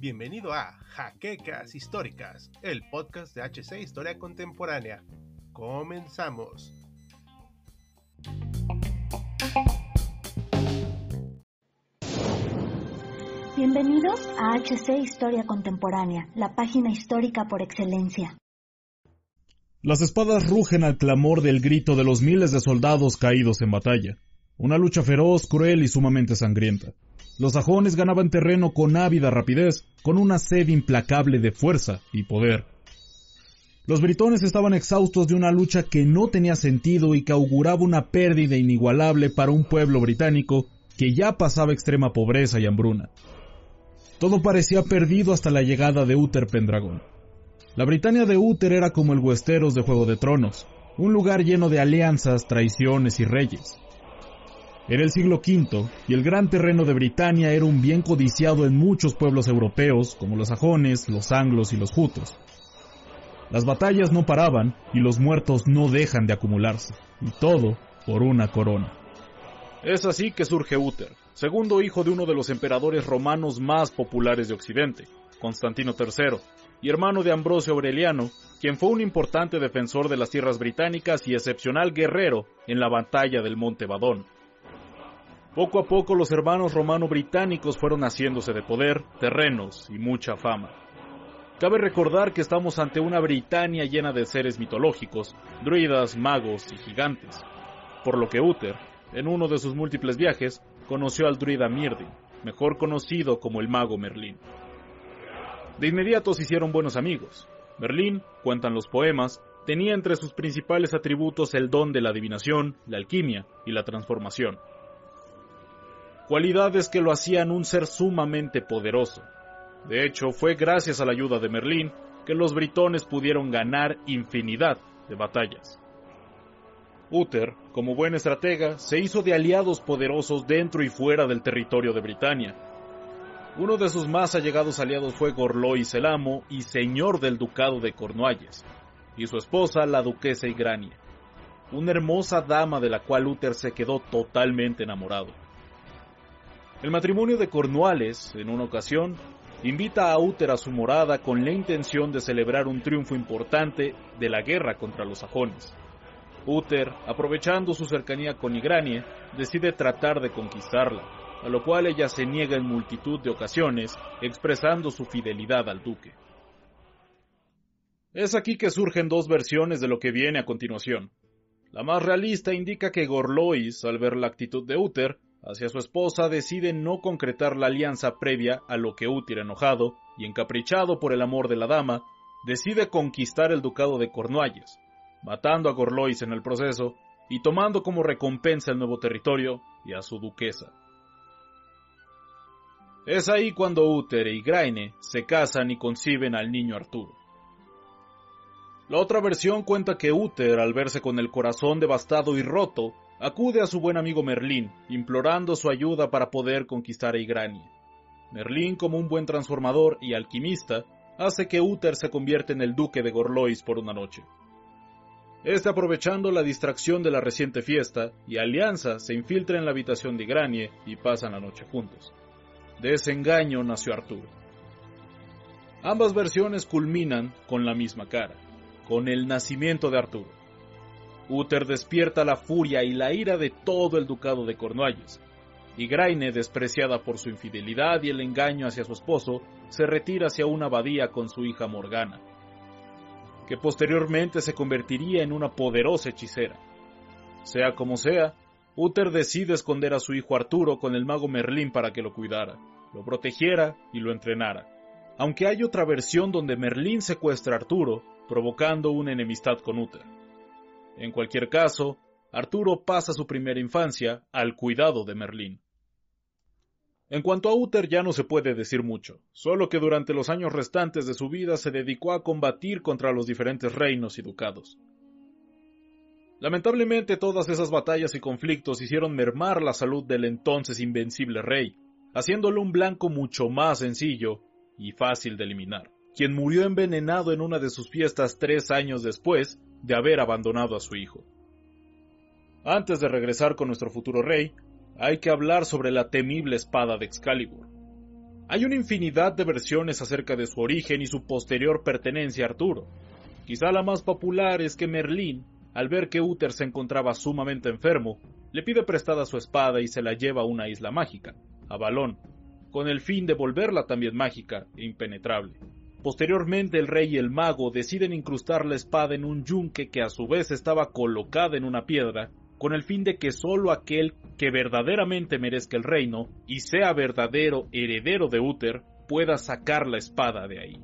Bienvenido a Jaquecas Históricas, el podcast de HC Historia Contemporánea. Comenzamos. Bienvenidos a HC Historia Contemporánea, la página histórica por excelencia. Las espadas rugen al clamor del grito de los miles de soldados caídos en batalla. Una lucha feroz, cruel y sumamente sangrienta. Los sajones ganaban terreno con ávida rapidez, con una sed implacable de fuerza y poder. Los britones estaban exhaustos de una lucha que no tenía sentido y que auguraba una pérdida inigualable para un pueblo británico que ya pasaba extrema pobreza y hambruna. Todo parecía perdido hasta la llegada de Uther Pendragon. La Britania de Uther era como el Westeros de Juego de Tronos, un lugar lleno de alianzas, traiciones y reyes. Era el siglo V y el gran terreno de Britania era un bien codiciado en muchos pueblos europeos como los sajones, los anglos y los jutos. Las batallas no paraban y los muertos no dejan de acumularse, y todo por una corona. Es así que surge Uther, segundo hijo de uno de los emperadores romanos más populares de Occidente, Constantino III, y hermano de Ambrosio Aureliano, quien fue un importante defensor de las tierras británicas y excepcional guerrero en la batalla del Monte Badón. Poco a poco los hermanos romano-británicos fueron haciéndose de poder, terrenos y mucha fama. Cabe recordar que estamos ante una Britania llena de seres mitológicos, druidas, magos y gigantes, por lo que Uther, en uno de sus múltiples viajes, conoció al druida Mirdin, mejor conocido como el mago Merlín. De inmediato se hicieron buenos amigos. Merlín, cuentan los poemas, tenía entre sus principales atributos el don de la adivinación, la alquimia y la transformación. Cualidades que lo hacían un ser sumamente poderoso. De hecho, fue gracias a la ayuda de Merlín que los britones pudieron ganar infinidad de batallas. Uther, como buen estratega, se hizo de aliados poderosos dentro y fuera del territorio de Britania. Uno de sus más allegados aliados fue Gorlois el Amo y señor del ducado de Cornualles, y su esposa, la duquesa Igrania, una hermosa dama de la cual Uther se quedó totalmente enamorado. El matrimonio de Cornualles, en una ocasión, invita a Uther a su morada con la intención de celebrar un triunfo importante de la guerra contra los sajones. Uther, aprovechando su cercanía con Igranie, decide tratar de conquistarla, a lo cual ella se niega en multitud de ocasiones, expresando su fidelidad al duque. Es aquí que surgen dos versiones de lo que viene a continuación. La más realista indica que Gorlois, al ver la actitud de Uther hacia su esposa, decide no concretar la alianza previa a lo que Uther, enojado y encaprichado por el amor de la dama, decide conquistar el ducado de Cornualles, matando a Gorlois en el proceso y tomando como recompensa el nuevo territorio y a su duquesa. Es ahí cuando Uther y Graine se casan y conciben al niño Arturo. La otra versión cuenta que Uther, al verse con el corazón devastado y roto, acude a su buen amigo Merlín, implorando su ayuda para poder conquistar a Igranie. Merlín, como un buen transformador y alquimista, hace que Uther se convierta en el duque de Gorlois por una noche. Este aprovechando la distracción de la reciente fiesta y alianza se infiltra en la habitación de Igranie y pasan la noche juntos. De ese engaño nació Arturo. Ambas versiones culminan con la misma cara, con el nacimiento de Arturo. Uther despierta la furia y la ira de todo el ducado de Cornualles, y Graine, despreciada por su infidelidad y el engaño hacia su esposo, se retira hacia una abadía con su hija Morgana, que posteriormente se convertiría en una poderosa hechicera. Sea como sea, Uther decide esconder a su hijo Arturo con el mago Merlín para que lo cuidara, lo protegiera y lo entrenara. Aunque hay otra versión donde Merlín secuestra a Arturo, provocando una enemistad con Uther. En cualquier caso, Arturo pasa su primera infancia al cuidado de Merlín. En cuanto a Uther ya no se puede decir mucho, solo que durante los años restantes de su vida se dedicó a combatir contra los diferentes reinos y ducados. Lamentablemente todas esas batallas y conflictos hicieron mermar la salud del entonces invencible rey, haciéndolo un blanco mucho más sencillo y fácil de eliminar, quien murió envenenado en una de sus fiestas tres años después de haber abandonado a su hijo. Antes de regresar con nuestro futuro rey, hay que hablar sobre la temible espada de Excalibur. Hay una infinidad de versiones acerca de su origen y su posterior pertenencia a Arturo. Quizá la más popular es que Merlín, al ver que Uther se encontraba sumamente enfermo, le pide prestada su espada y se la lleva a una isla mágica, a Balón, con el fin de volverla también mágica e impenetrable. Posteriormente el rey y el mago deciden incrustar la espada en un yunque que a su vez estaba colocada en una piedra, con el fin de que sólo aquel que verdaderamente merezca el reino y sea verdadero heredero de Uther pueda sacar la espada de ahí.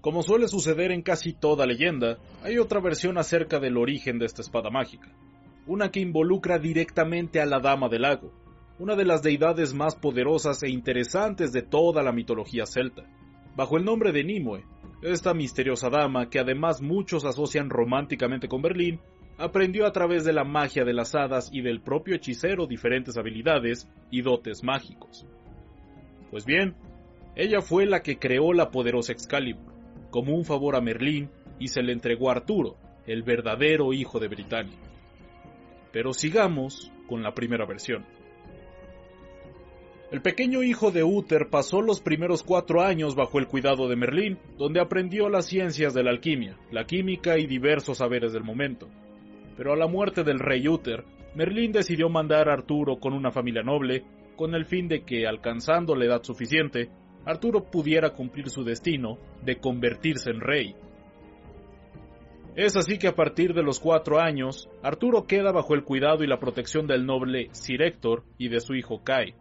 Como suele suceder en casi toda leyenda, hay otra versión acerca del origen de esta espada mágica, una que involucra directamente a la Dama del Lago, una de las deidades más poderosas e interesantes de toda la mitología celta. Bajo el nombre de Nimue, esta misteriosa dama, que además muchos asocian románticamente con Berlín, aprendió a través de la magia de las hadas y del propio hechicero diferentes habilidades y dotes mágicos. Pues bien, ella fue la que creó la poderosa Excalibur, como un favor a Merlín y se le entregó a Arturo, el verdadero hijo de Britania. Pero sigamos con la primera versión. El pequeño hijo de Uther pasó los primeros cuatro años bajo el cuidado de Merlín, donde aprendió las ciencias de la alquimia, la química y diversos saberes del momento. Pero a la muerte del rey Uther, Merlín decidió mandar a Arturo con una familia noble, con el fin de que, alcanzando la edad suficiente, Arturo pudiera cumplir su destino de convertirse en rey. Es así que a partir de los cuatro años, Arturo queda bajo el cuidado y la protección del noble Sir Héctor y de su hijo Kai.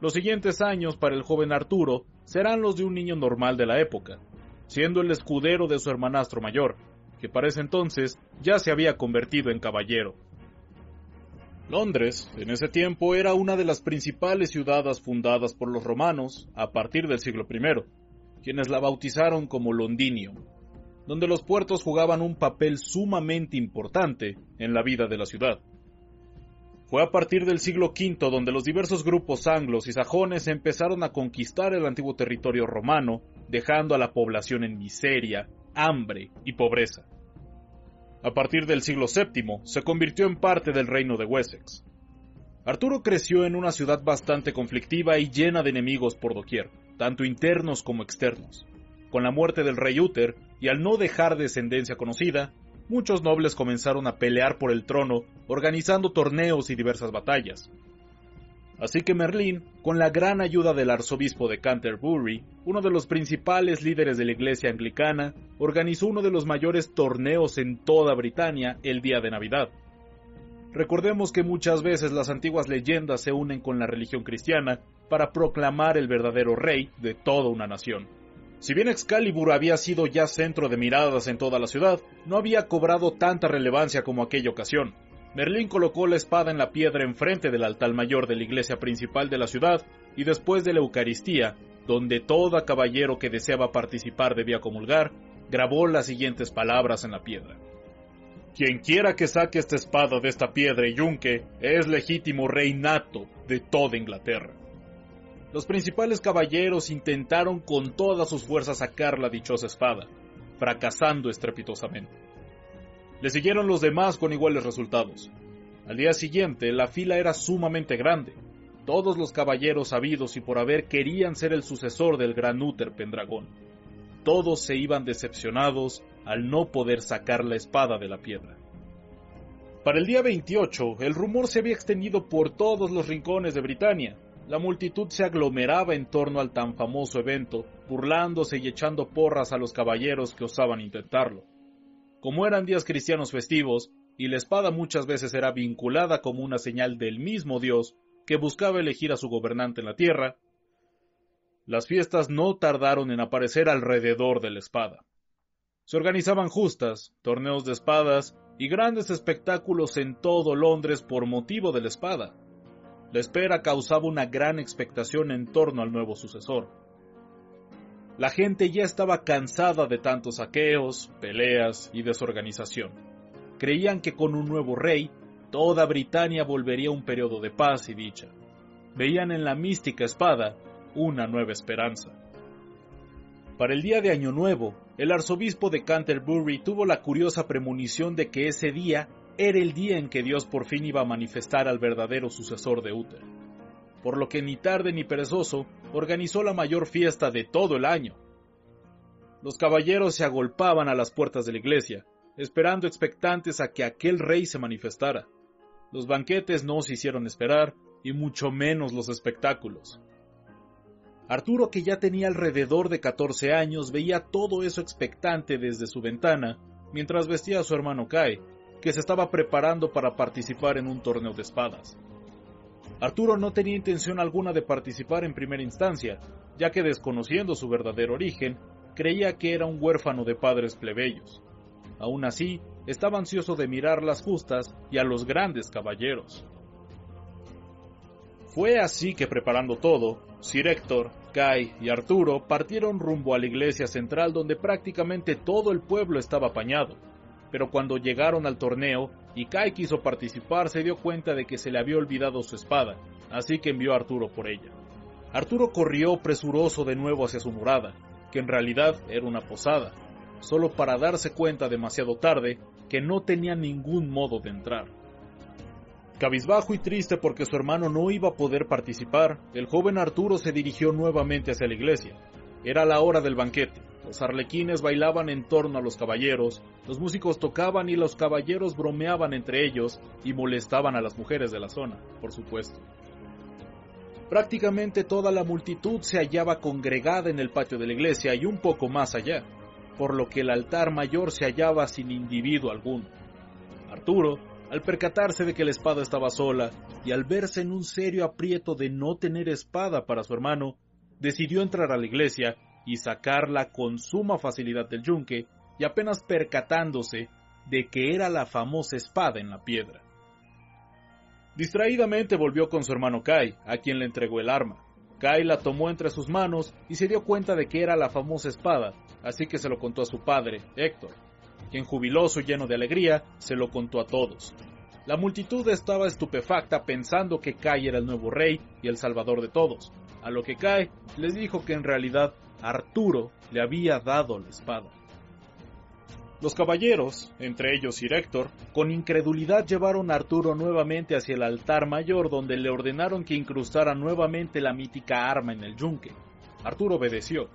Los siguientes años para el joven Arturo serán los de un niño normal de la época, siendo el escudero de su hermanastro mayor, que para ese entonces ya se había convertido en caballero. Londres, en ese tiempo, era una de las principales ciudades fundadas por los romanos a partir del siglo I, quienes la bautizaron como Londinium, donde los puertos jugaban un papel sumamente importante en la vida de la ciudad. Fue a partir del siglo V donde los diversos grupos anglos y sajones empezaron a conquistar el antiguo territorio romano, dejando a la población en miseria, hambre y pobreza. A partir del siglo VII se convirtió en parte del reino de Wessex. Arturo creció en una ciudad bastante conflictiva y llena de enemigos por doquier, tanto internos como externos. Con la muerte del rey Uther, y al no dejar descendencia conocida, muchos nobles comenzaron a pelear por el trono, organizando torneos y diversas batallas. Así que Merlín, con la gran ayuda del arzobispo de Canterbury, uno de los principales líderes de la iglesia anglicana, organizó uno de los mayores torneos en toda Britania el día de Navidad. Recordemos que muchas veces las antiguas leyendas se unen con la religión cristiana para proclamar el verdadero rey de toda una nación. Si bien Excalibur había sido ya centro de miradas en toda la ciudad, no había cobrado tanta relevancia como aquella ocasión. Merlín colocó la espada en la piedra enfrente del altar mayor de la iglesia principal de la ciudad y después de la Eucaristía, donde todo caballero que deseaba participar debía comulgar, grabó las siguientes palabras en la piedra. Quien quiera que saque esta espada de esta piedra y yunque es legítimo rey nato de toda Inglaterra. Los principales caballeros intentaron con todas sus fuerzas sacar la dichosa espada, fracasando estrepitosamente. Le siguieron los demás con iguales resultados. Al día siguiente, la fila era sumamente grande. Todos los caballeros sabidos y por haber querían ser el sucesor del gran Uther Pendragón. Todos se iban decepcionados al no poder sacar la espada de la piedra. Para el día 28, el rumor se había extendido por todos los rincones de Britania, la multitud se aglomeraba en torno al tan famoso evento, burlándose y echando porras a los caballeros que osaban intentarlo. Como eran días cristianos festivos, y la espada muchas veces era vinculada como una señal del mismo Dios que buscaba elegir a su gobernante en la tierra, las fiestas no tardaron en aparecer alrededor de la espada. Se organizaban justas, torneos de espadas y grandes espectáculos en todo Londres por motivo de la espada. La espera causaba una gran expectación en torno al nuevo sucesor. La gente ya estaba cansada de tantos saqueos, peleas y desorganización. Creían que con un nuevo rey, toda Britania volvería a un periodo de paz y dicha. Veían en la mística espada una nueva esperanza. Para el día de Año Nuevo, el arzobispo de Canterbury tuvo la curiosa premonición de que ese día era el día en que Dios por fin iba a manifestar al verdadero sucesor de Uther. Por lo que ni tarde ni perezoso organizó la mayor fiesta de todo el año. Los caballeros se agolpaban a las puertas de la iglesia, esperando expectantes a que aquel rey se manifestara. Los banquetes no se hicieron esperar, y mucho menos los espectáculos. Arturo, que ya tenía alrededor de 14 años, veía todo eso expectante desde su ventana, mientras vestía a su hermano Kai, que se estaba preparando para participar en un torneo de espadas. Arturo no tenía intención alguna de participar en primera instancia, ya que desconociendo su verdadero origen, creía que era un huérfano de padres plebeyos. Aún así, estaba ansioso de mirar las justas y a los grandes caballeros. Fue así que preparando todo, Sir Héctor, Kai y Arturo partieron rumbo a la iglesia central donde prácticamente todo el pueblo estaba apañado. Pero cuando llegaron al torneo y Kai quiso participar se dio cuenta de que se le había olvidado su espada, así que envió a Arturo por ella. Arturo corrió presuroso de nuevo hacia su morada, que en realidad era una posada, solo para darse cuenta demasiado tarde que no tenía ningún modo de entrar. Cabizbajo y triste porque su hermano no iba a poder participar, el joven Arturo se dirigió nuevamente hacia la iglesia. Era la hora del banquete. Los arlequines bailaban en torno a los caballeros, los músicos tocaban y los caballeros bromeaban entre ellos y molestaban a las mujeres de la zona, por supuesto. Prácticamente toda la multitud se hallaba congregada en el patio de la iglesia y un poco más allá, por lo que el altar mayor se hallaba sin individuo alguno. Arturo, al percatarse de que la espada estaba sola y al verse en un serio aprieto de no tener espada para su hermano, decidió entrar a la iglesia y sacarla con suma facilidad del yunque y apenas percatándose de que era la famosa espada en la piedra. Distraídamente volvió con su hermano Kai, a quien le entregó el arma. Kai la tomó entre sus manos y se dio cuenta de que era la famosa espada, así que se lo contó a su padre, Héctor, quien jubiloso y lleno de alegría se lo contó a todos. La multitud estaba estupefacta pensando que Kai era el nuevo rey y el salvador de todos, a lo que Kai les dijo que en realidad Arturo le había dado la espada. Los caballeros, entre ellos Sir Héctor, con incredulidad llevaron a Arturo nuevamente hacia el altar mayor donde le ordenaron que incrustara nuevamente la mítica arma en el yunque. Arturo obedeció.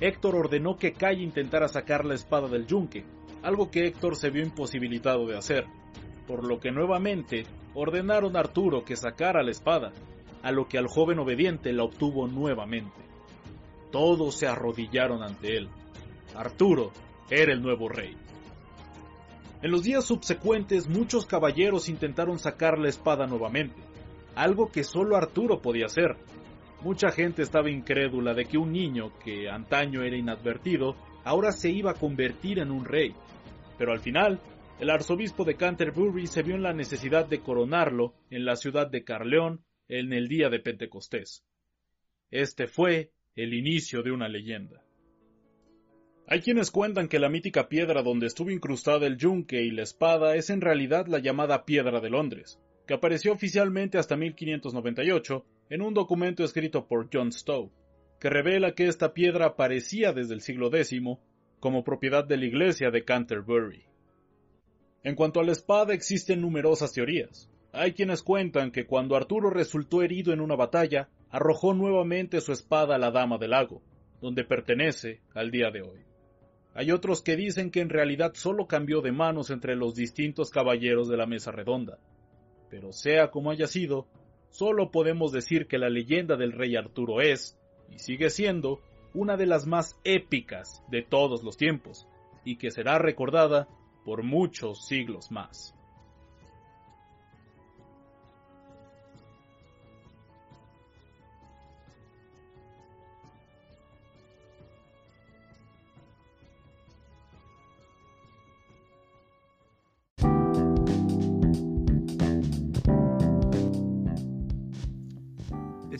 Héctor ordenó que Kai intentara sacar la espada del yunque, algo que Héctor se vio imposibilitado de hacer, por lo que nuevamente ordenaron a Arturo que sacara la espada, a lo que al joven obediente la obtuvo nuevamente. Todos se arrodillaron ante él. Arturo era el nuevo rey. En los días subsecuentes muchos caballeros intentaron sacar la espada nuevamente, algo que solo Arturo podía hacer. Mucha gente estaba incrédula de que un niño que antaño era inadvertido ahora se iba a convertir en un rey, pero al final el arzobispo de Canterbury se vio en la necesidad de coronarlo en la ciudad de Carleón en el día de Pentecostés. Este fue el inicio de una leyenda. Hay quienes cuentan que la mítica piedra donde estuvo incrustada el yunque y la espada es en realidad la llamada Piedra de Londres, que apareció oficialmente hasta 1598 en un documento escrito por John Stowe, que revela que esta piedra aparecía desde el siglo X como propiedad de la iglesia de Canterbury. En cuanto a la espada existen numerosas teorías. Hay quienes cuentan que cuando Arturo resultó herido en una batalla, arrojó nuevamente su espada a la Dama del Lago, donde pertenece al día de hoy. Hay otros que dicen que en realidad solo cambió de manos entre los distintos caballeros de la mesa redonda. Pero sea como haya sido, solo podemos decir que la leyenda del rey Arturo es, y sigue siendo, una de las más épicas de todos los tiempos, y que será recordada por muchos siglos más.